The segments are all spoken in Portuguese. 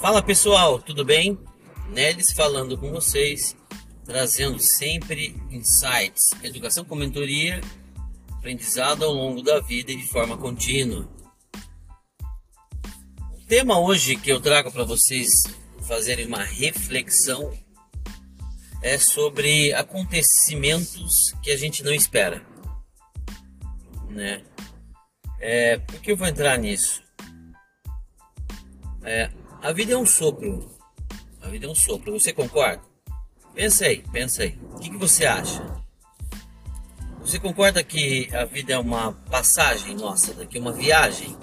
Fala pessoal, tudo bem? Nelis falando com vocês, trazendo sempre insights, educação com mentoria, aprendizado ao longo da vida e de forma contínua. O tema hoje que eu trago para vocês fazerem uma reflexão é sobre acontecimentos que a gente não espera, né? É, por que eu vou entrar nisso? É, a vida é um sopro. A vida é um sopro. Você concorda? Pensa aí, pensa aí. O que, que você acha? Você concorda que a vida é uma passagem nossa daqui, uma viagem?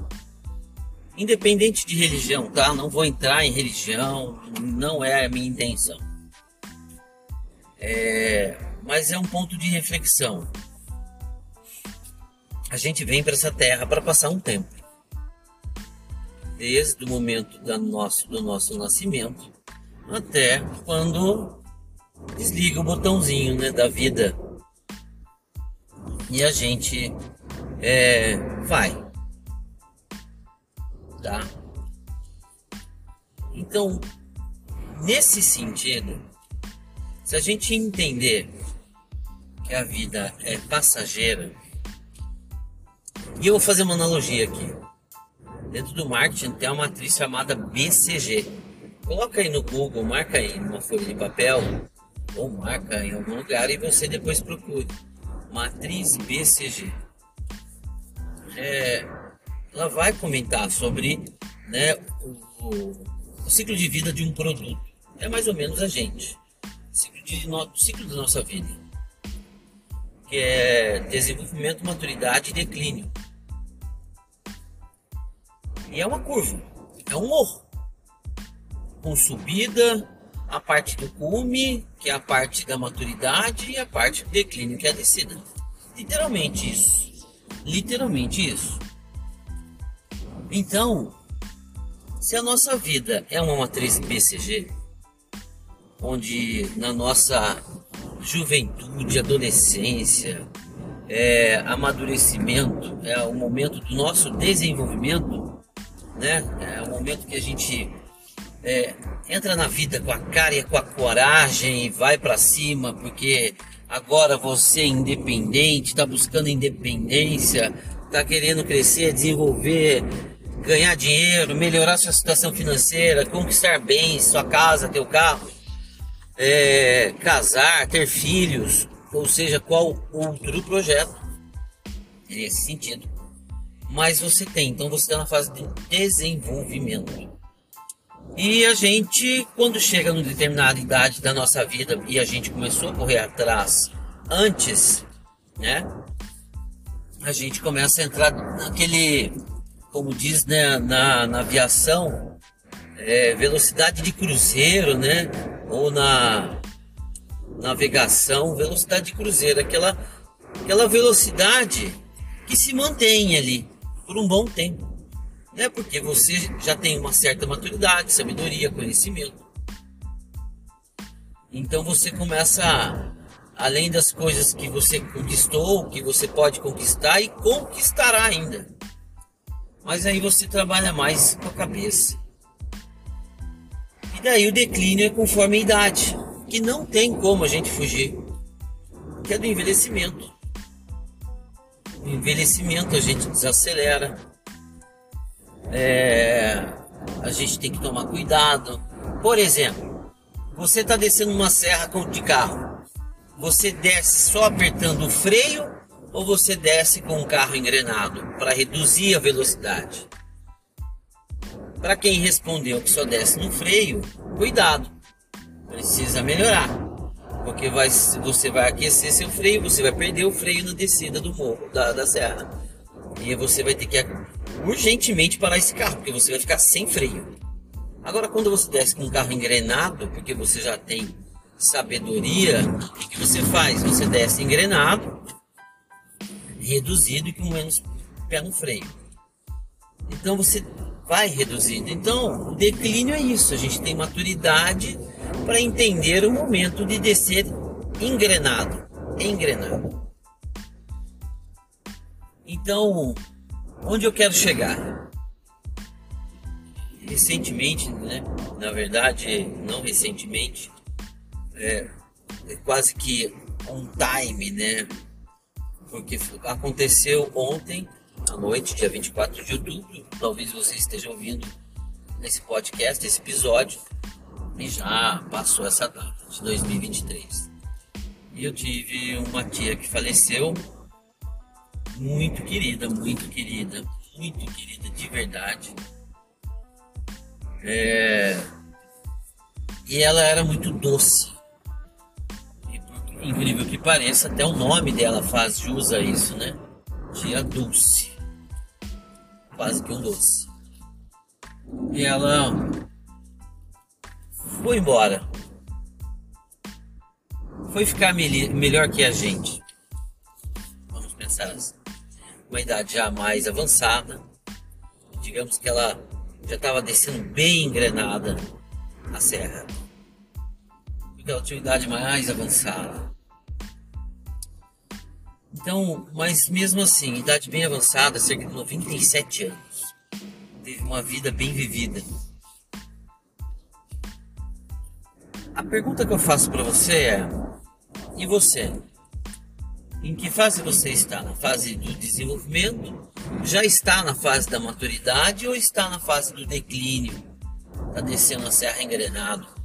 Independente de religião, tá? Não vou entrar em religião, não é a minha intenção. É, mas é um ponto de reflexão. A gente vem para essa terra para passar um tempo desde o momento da nosso, do nosso nascimento até quando desliga o botãozinho né, da vida e a gente é, vai, tá? Então, nesse sentido, se a gente entender que a vida é passageira, e eu vou fazer uma analogia aqui. Dentro do marketing tem uma matriz chamada BCG. Coloca aí no Google, marca aí numa folha de papel ou marca em algum lugar e você depois procure. Matriz BCG. É, ela vai comentar sobre né, o, o, ciclo de vida de um produto. É mais ou menos a gente. O ciclo, de, no, o ciclo da nossa vida. Que é desenvolvimento, maturidade e declínio. E é uma curva, é um morro. Com subida, a parte do cume, que é a parte da maturidade, e a parte do declínio, que é a descida. Literalmente isso. Literalmente isso. Então, se a nossa vida é uma matriz BCG, onde na nossa juventude, adolescência, é, amadurecimento, é o momento do nosso desenvolvimento, né? É o momento que a gente é, entra na vida com a cara e com a coragem e vai para cima, porque agora você é independente, está buscando independência, está querendo crescer, desenvolver, ganhar dinheiro, melhorar sua situação financeira, conquistar bens, sua casa, teu carro, é, casar, ter filhos, ou seja, qual outro projeto nesse sentido mais você tem. Então você está na fase de desenvolvimento. E a gente, quando chega numa determinada idade da nossa vida e a gente começou a correr atrás antes, né? A gente começa a entrar naquele, como diz né, na, na aviação, é, velocidade de cruzeiro, né? Ou na navegação, velocidade de cruzeiro, aquela, aquela velocidade que se mantém ali por um bom tempo. Né? Porque você já tem uma certa maturidade, sabedoria, conhecimento. Então você começa, além das coisas que você conquistou, que você pode conquistar e conquistará ainda. Mas aí você trabalha mais com a cabeça. E daí o declínio é conforme a idade, que não tem como a gente fugir, que é do envelhecimento envelhecimento a gente desacelera. É, a gente tem que tomar cuidado. Por exemplo, você está descendo uma serra de carro. Você desce só apertando o freio ou você desce com o carro engrenado para reduzir a velocidade? Para quem respondeu que só desce no freio, cuidado, precisa melhorar porque vai, você vai aquecer seu freio, você vai perder o freio na descida do morro, da, da serra. E você vai ter que urgentemente parar esse carro, porque você vai ficar sem freio. Agora, quando você desce com um carro engrenado, porque você já tem sabedoria, o que você faz? Você desce engrenado, reduzido e com menos pé no freio. Então você vai reduzindo. Então, o declínio é isso, a gente tem maturidade para entender o momento de descer engrenado, engrenado. Então, onde eu quero chegar? Recentemente, né? Na verdade, não recentemente, é, é quase que um time, né? Porque aconteceu ontem à noite, dia 24 de outubro. Talvez você esteja ouvindo nesse podcast, esse episódio, e já passou essa data de 2023. E eu tive uma tia que faleceu, muito querida, muito querida, muito querida de verdade. É... E ela era muito doce. Incrível que pareça, até o nome dela faz jus a isso, né? Tia Dulce quase que um doce. E ela foi embora. Foi ficar me melhor que a gente. Vamos pensar assim. Uma idade já mais avançada. Digamos que ela já estava descendo bem engrenada a serra. Porque ela tinha uma idade mais avançada. Então, mas mesmo assim, idade bem avançada, cerca de 97 anos. Teve uma vida bem vivida. A pergunta que eu faço para você é: e você? Em que fase você está? Na fase do desenvolvimento? Já está na fase da maturidade ou está na fase do declínio? Está descendo a serra engrenado?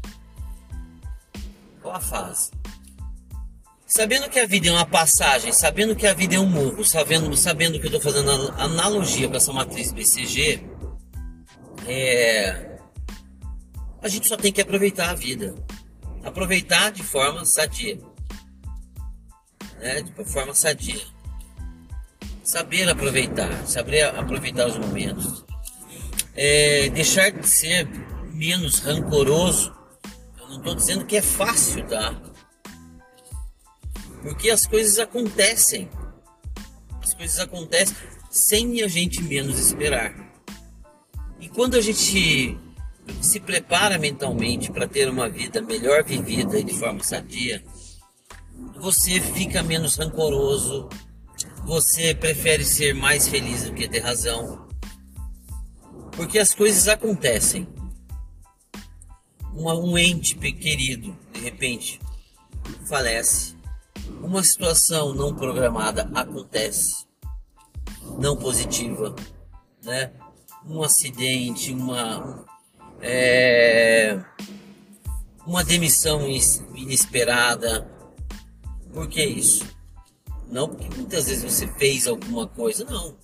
Qual a fase? Sabendo que a vida é uma passagem, sabendo que a vida é um morro, sabendo, sabendo que eu estou fazendo analogia para essa matriz BCG, é, a gente só tem que aproveitar a vida. Aproveitar de forma sadia. Né? De forma sadia. Saber aproveitar, saber aproveitar os momentos. É, deixar de ser menos rancoroso. Não estou dizendo que é fácil, tá? Porque as coisas acontecem. As coisas acontecem sem a gente menos esperar. E quando a gente se prepara mentalmente para ter uma vida melhor vivida e de forma sadia, você fica menos rancoroso, você prefere ser mais feliz do que ter razão. Porque as coisas acontecem. Uma, um ente querido, de repente, falece uma situação não programada acontece, não positiva, né? Um acidente, uma é, uma demissão inesperada. Por que isso? Não porque muitas vezes você fez alguma coisa, não.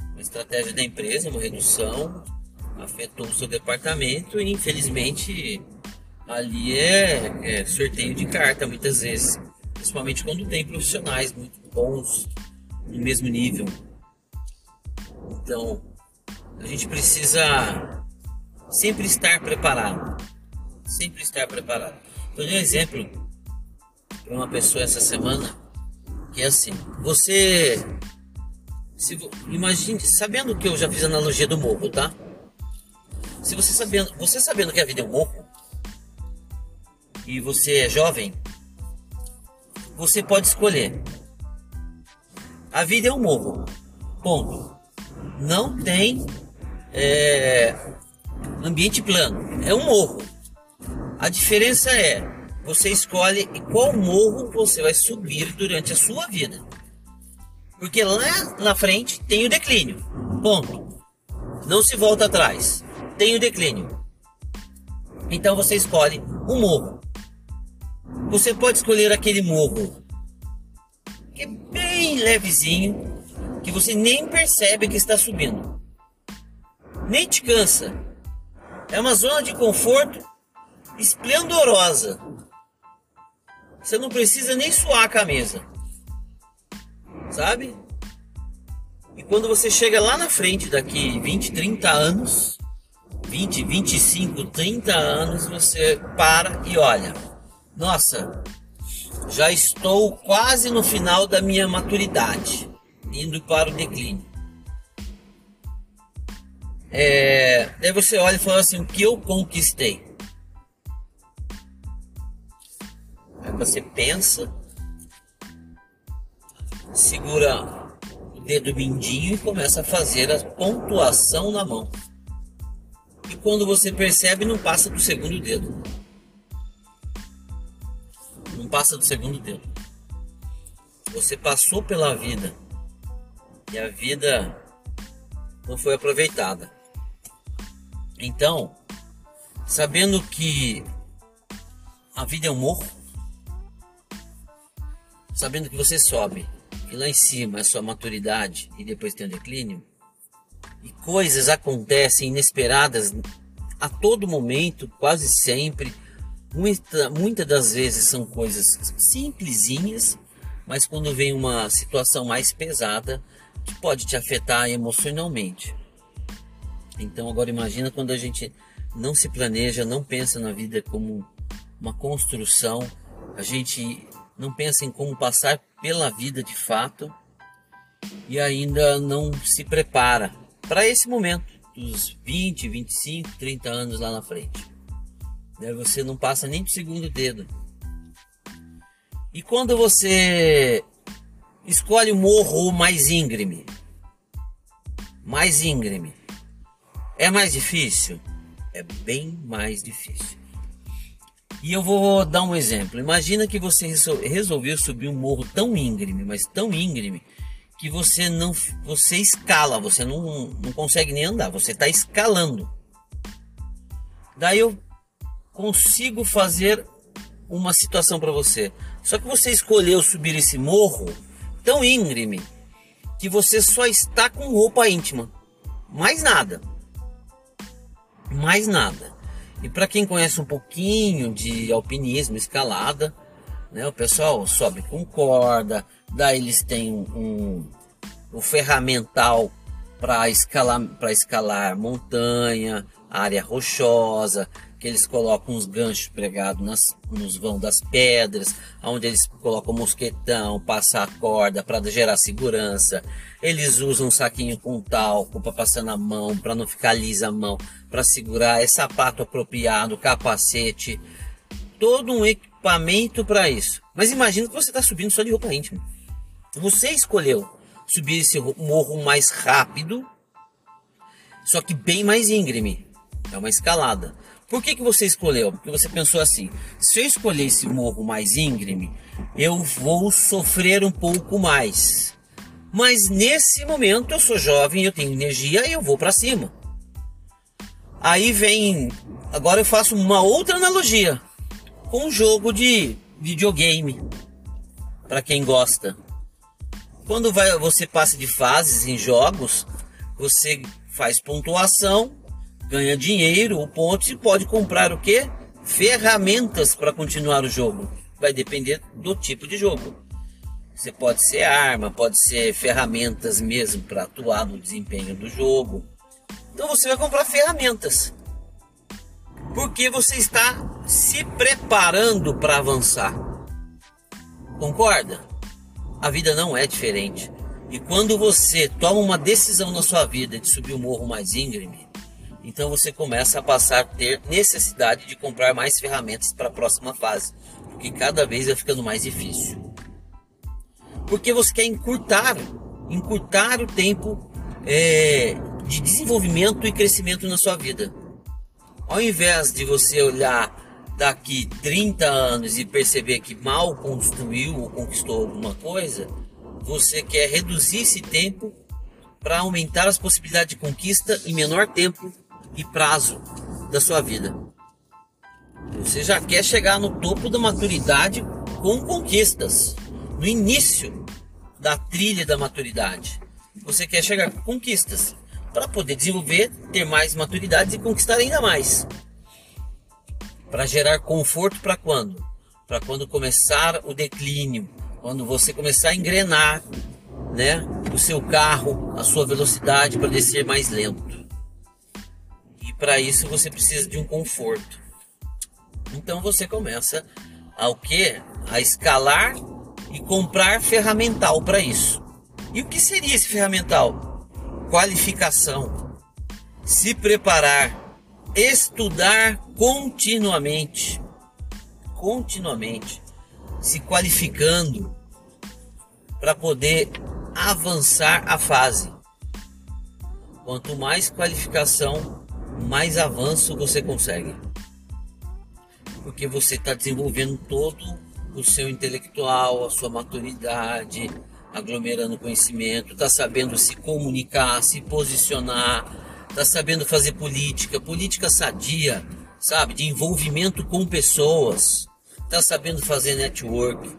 Uma estratégia da empresa, uma redução, afetou o seu departamento e infelizmente ali é, é sorteio de carta muitas vezes principalmente quando tem profissionais muito bons no mesmo nível. Então, a gente precisa sempre estar preparado. Sempre estar preparado. Eu dei um exemplo para uma pessoa essa semana que é assim: você. Se, imagine, sabendo que eu já fiz analogia do morro, tá? Se você sabendo, você sabendo que a vida é um morro e você é jovem, você pode escolher. A vida é um morro. Ponto. Não tem é, ambiente plano. É um morro. A diferença é você escolhe qual morro você vai subir durante a sua vida. Porque lá na frente tem o declínio. Ponto. Não se volta atrás. Tem o declínio. Então você escolhe o morro. Você pode escolher aquele morro que é bem levezinho, que você nem percebe que está subindo. Nem te cansa. É uma zona de conforto esplendorosa. Você não precisa nem suar a camisa. Sabe? E quando você chega lá na frente, daqui 20, 30 anos, 20, 25, 30 anos, você para e olha nossa, já estou quase no final da minha maturidade, indo para o declínio. É, daí você olha e fala assim: o que eu conquistei? Aí você pensa, segura o dedo mindinho e começa a fazer a pontuação na mão. E quando você percebe, não passa do segundo dedo. Não passa do segundo dedo. Você passou pela vida e a vida não foi aproveitada. Então, sabendo que a vida é um morro, sabendo que você sobe e lá em cima é sua maturidade e depois tem o declínio, e coisas acontecem inesperadas a todo momento, quase sempre. Muita, muitas das vezes são coisas simplesinhas, mas quando vem uma situação mais pesada, que pode te afetar emocionalmente. Então agora imagina quando a gente não se planeja, não pensa na vida como uma construção, a gente não pensa em como passar pela vida de fato e ainda não se prepara para esse momento dos 20, 25, 30 anos lá na frente. Você não passa nem do segundo dedo. E quando você escolhe o morro mais íngreme, mais íngreme, é mais difícil? É bem mais difícil. E eu vou dar um exemplo. Imagina que você resolveu subir um morro tão íngreme, mas tão íngreme, que você não você escala, você não, não consegue nem andar, você está escalando. Daí eu consigo fazer uma situação para você. Só que você escolheu subir esse morro tão íngreme que você só está com roupa íntima. Mais nada mais nada. E para quem conhece um pouquinho de alpinismo, escalada, né, o pessoal sobe com corda, daí eles têm um, um, um ferramental para escalar, para escalar montanha, área rochosa, que eles colocam uns ganchos pregados nas, nos vão das pedras, onde eles colocam mosquetão, passar a corda para gerar segurança. Eles usam um saquinho com talco para passar na mão, para não ficar lisa a mão, para segurar, é sapato apropriado, capacete, todo um equipamento para isso. Mas imagina que você está subindo só de roupa íntima. Você escolheu subir esse morro mais rápido, só que bem mais íngreme. É uma escalada. Por que, que você escolheu? Porque você pensou assim: se eu escolher esse morro mais íngreme, eu vou sofrer um pouco mais. Mas nesse momento eu sou jovem, eu tenho energia e eu vou para cima. Aí vem. Agora eu faço uma outra analogia com um jogo de videogame. Para quem gosta. Quando vai, você passa de fases em jogos, você faz pontuação ganha dinheiro, o ponto e pode comprar o que? Ferramentas para continuar o jogo. Vai depender do tipo de jogo. Você pode ser arma, pode ser ferramentas mesmo para atuar no desempenho do jogo. Então você vai comprar ferramentas. Porque você está se preparando para avançar. Concorda? A vida não é diferente. E quando você toma uma decisão na sua vida de subir o morro mais íngreme, então você começa a passar a ter necessidade de comprar mais ferramentas para a próxima fase, porque cada vez vai ficando mais difícil. Porque você quer encurtar, encurtar o tempo é, de desenvolvimento e crescimento na sua vida. Ao invés de você olhar daqui 30 anos e perceber que mal construiu ou conquistou alguma coisa, você quer reduzir esse tempo para aumentar as possibilidades de conquista em menor tempo e prazo da sua vida. Você já quer chegar no topo da maturidade com conquistas, no início da trilha da maturidade. Você quer chegar com conquistas para poder desenvolver, ter mais maturidade e conquistar ainda mais. Para gerar conforto para quando? Para quando começar o declínio, quando você começar a engrenar, né, o seu carro, a sua velocidade para descer mais lento para isso você precisa de um conforto. Então você começa ao que? A escalar e comprar ferramental para isso. E o que seria esse ferramental? Qualificação, se preparar, estudar continuamente, continuamente, se qualificando para poder avançar a fase. Quanto mais qualificação, mais avanço você consegue. Porque você está desenvolvendo todo o seu intelectual, a sua maturidade, aglomerando conhecimento, está sabendo se comunicar, se posicionar, está sabendo fazer política, política sadia, sabe, de envolvimento com pessoas, está sabendo fazer network.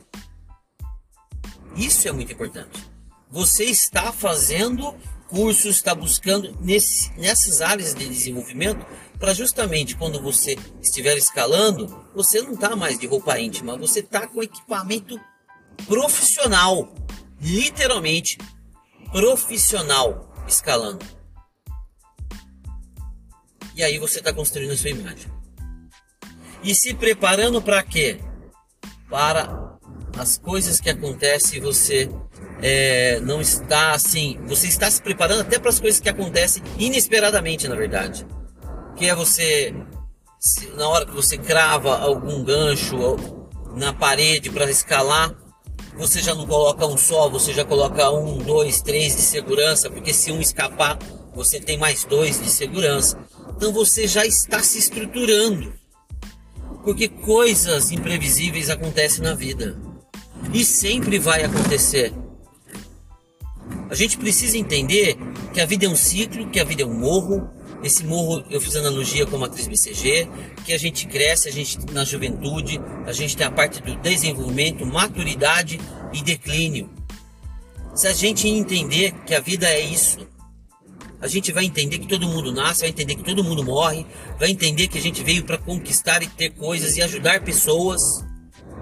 Isso é muito importante. Você está fazendo cursos, está buscando nesse, nessas áreas de desenvolvimento para justamente quando você estiver escalando, você não está mais de roupa íntima, você está com equipamento profissional, literalmente profissional escalando. E aí você está construindo a sua imagem. E se preparando para quê? Para as coisas que acontecem você é, não está assim. Você está se preparando até para as coisas que acontecem inesperadamente, na verdade. Que é você, se, na hora que você crava algum gancho na parede para escalar, você já não coloca um só, você já coloca um, dois, três de segurança, porque se um escapar, você tem mais dois de segurança. Então você já está se estruturando. Porque coisas imprevisíveis acontecem na vida. E sempre vai acontecer. A gente precisa entender que a vida é um ciclo, que a vida é um morro. Esse morro, eu fiz analogia com a matriz BCG, que a gente cresce, a gente na juventude, a gente tem a parte do desenvolvimento, maturidade e declínio. Se a gente entender que a vida é isso, a gente vai entender que todo mundo nasce, vai entender que todo mundo morre, vai entender que a gente veio para conquistar e ter coisas e ajudar pessoas.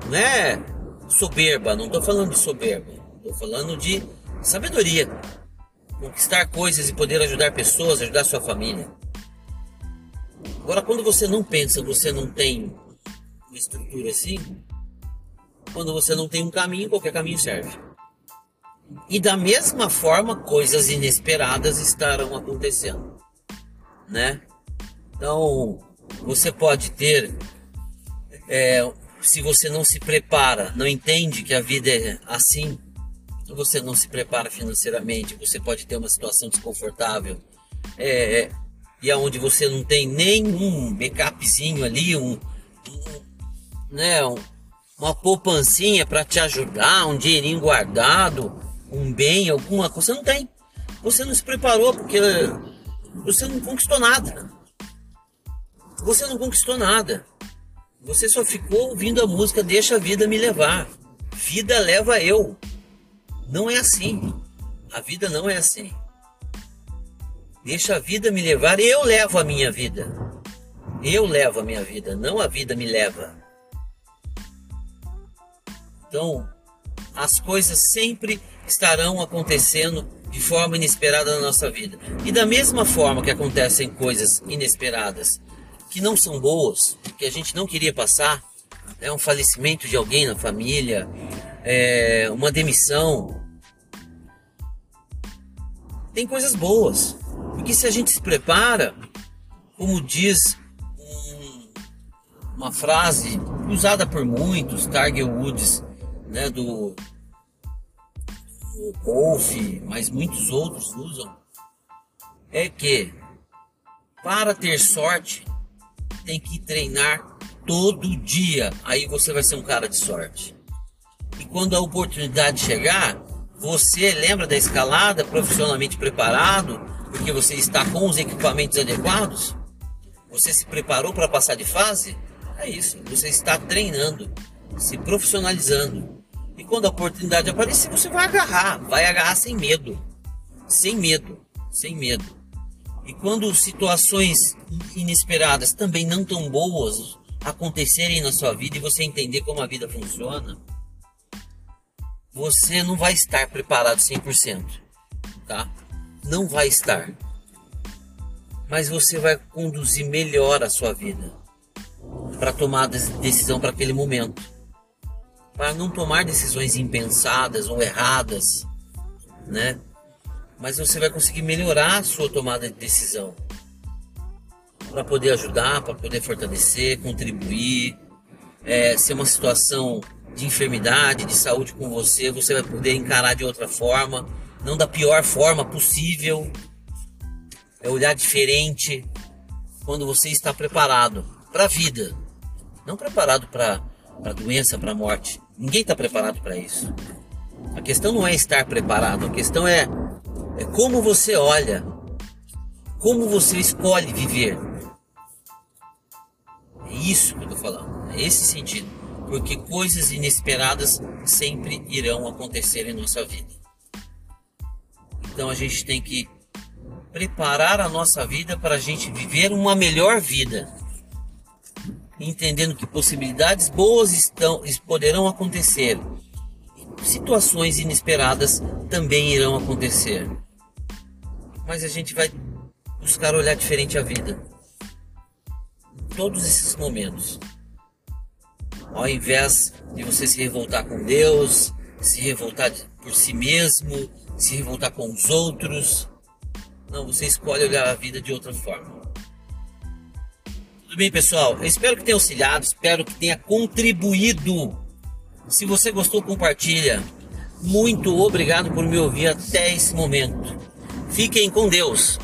Não é soberba, não estou falando de soberba, estou falando de Sabedoria. Conquistar coisas e poder ajudar pessoas, ajudar sua família. Agora, quando você não pensa, você não tem uma estrutura assim, quando você não tem um caminho, qualquer caminho serve. E da mesma forma, coisas inesperadas estarão acontecendo, né? Então, você pode ter, é, se você não se prepara, não entende que a vida é assim, você não se prepara financeiramente, você pode ter uma situação desconfortável. É, é e aonde você não tem nenhum backupzinho ali, um, um né, um, uma poupancinha para te ajudar, um dinheirinho guardado, um bem, alguma coisa, você não tem. Você não se preparou porque você não conquistou nada. Você não conquistou nada. Você só ficou ouvindo a música Deixa a vida me levar. Vida leva eu. Não é assim. A vida não é assim. Deixa a vida me levar, eu levo a minha vida. Eu levo a minha vida, não a vida me leva. Então, as coisas sempre estarão acontecendo de forma inesperada na nossa vida. E da mesma forma que acontecem coisas inesperadas que não são boas, que a gente não queria passar, é um falecimento de alguém na família, é uma demissão, tem coisas boas. Porque se a gente se prepara, como diz um, uma frase usada por muitos, Tiger Woods, né, do, do Golf, mas muitos outros usam, é que para ter sorte tem que treinar todo dia. Aí você vai ser um cara de sorte. E quando a oportunidade chegar, você lembra da escalada profissionalmente preparado, porque você está com os equipamentos adequados? Você se preparou para passar de fase? É isso, você está treinando, se profissionalizando. E quando a oportunidade aparecer, você vai agarrar, vai agarrar sem medo. Sem medo, sem medo. E quando situações inesperadas também não tão boas acontecerem na sua vida e você entender como a vida funciona, você não vai estar preparado 100%, tá? Não vai estar. Mas você vai conduzir melhor a sua vida para tomar decisão para aquele momento. Para não tomar decisões impensadas ou erradas, né? Mas você vai conseguir melhorar a sua tomada de decisão. para poder ajudar, para poder fortalecer, contribuir. É, se é uma situação de enfermidade, de saúde com você, você vai poder encarar de outra forma, não da pior forma possível. É olhar diferente quando você está preparado para a vida, não preparado para a doença, para a morte. Ninguém está preparado para isso. A questão não é estar preparado, a questão é, é como você olha, como você escolhe viver. É isso que eu estou falando, é esse sentido. Porque coisas inesperadas sempre irão acontecer em nossa vida. Então a gente tem que preparar a nossa vida para a gente viver uma melhor vida. Entendendo que possibilidades boas estão, poderão acontecer situações inesperadas também irão acontecer. Mas a gente vai buscar olhar diferente a vida. Todos esses momentos. Ao invés de você se revoltar com Deus, se revoltar por si mesmo, se revoltar com os outros. Não, você escolhe olhar a vida de outra forma. Tudo bem, pessoal? Eu espero que tenha auxiliado, espero que tenha contribuído se você gostou, compartilha. Muito obrigado por me ouvir até esse momento. Fiquem com Deus.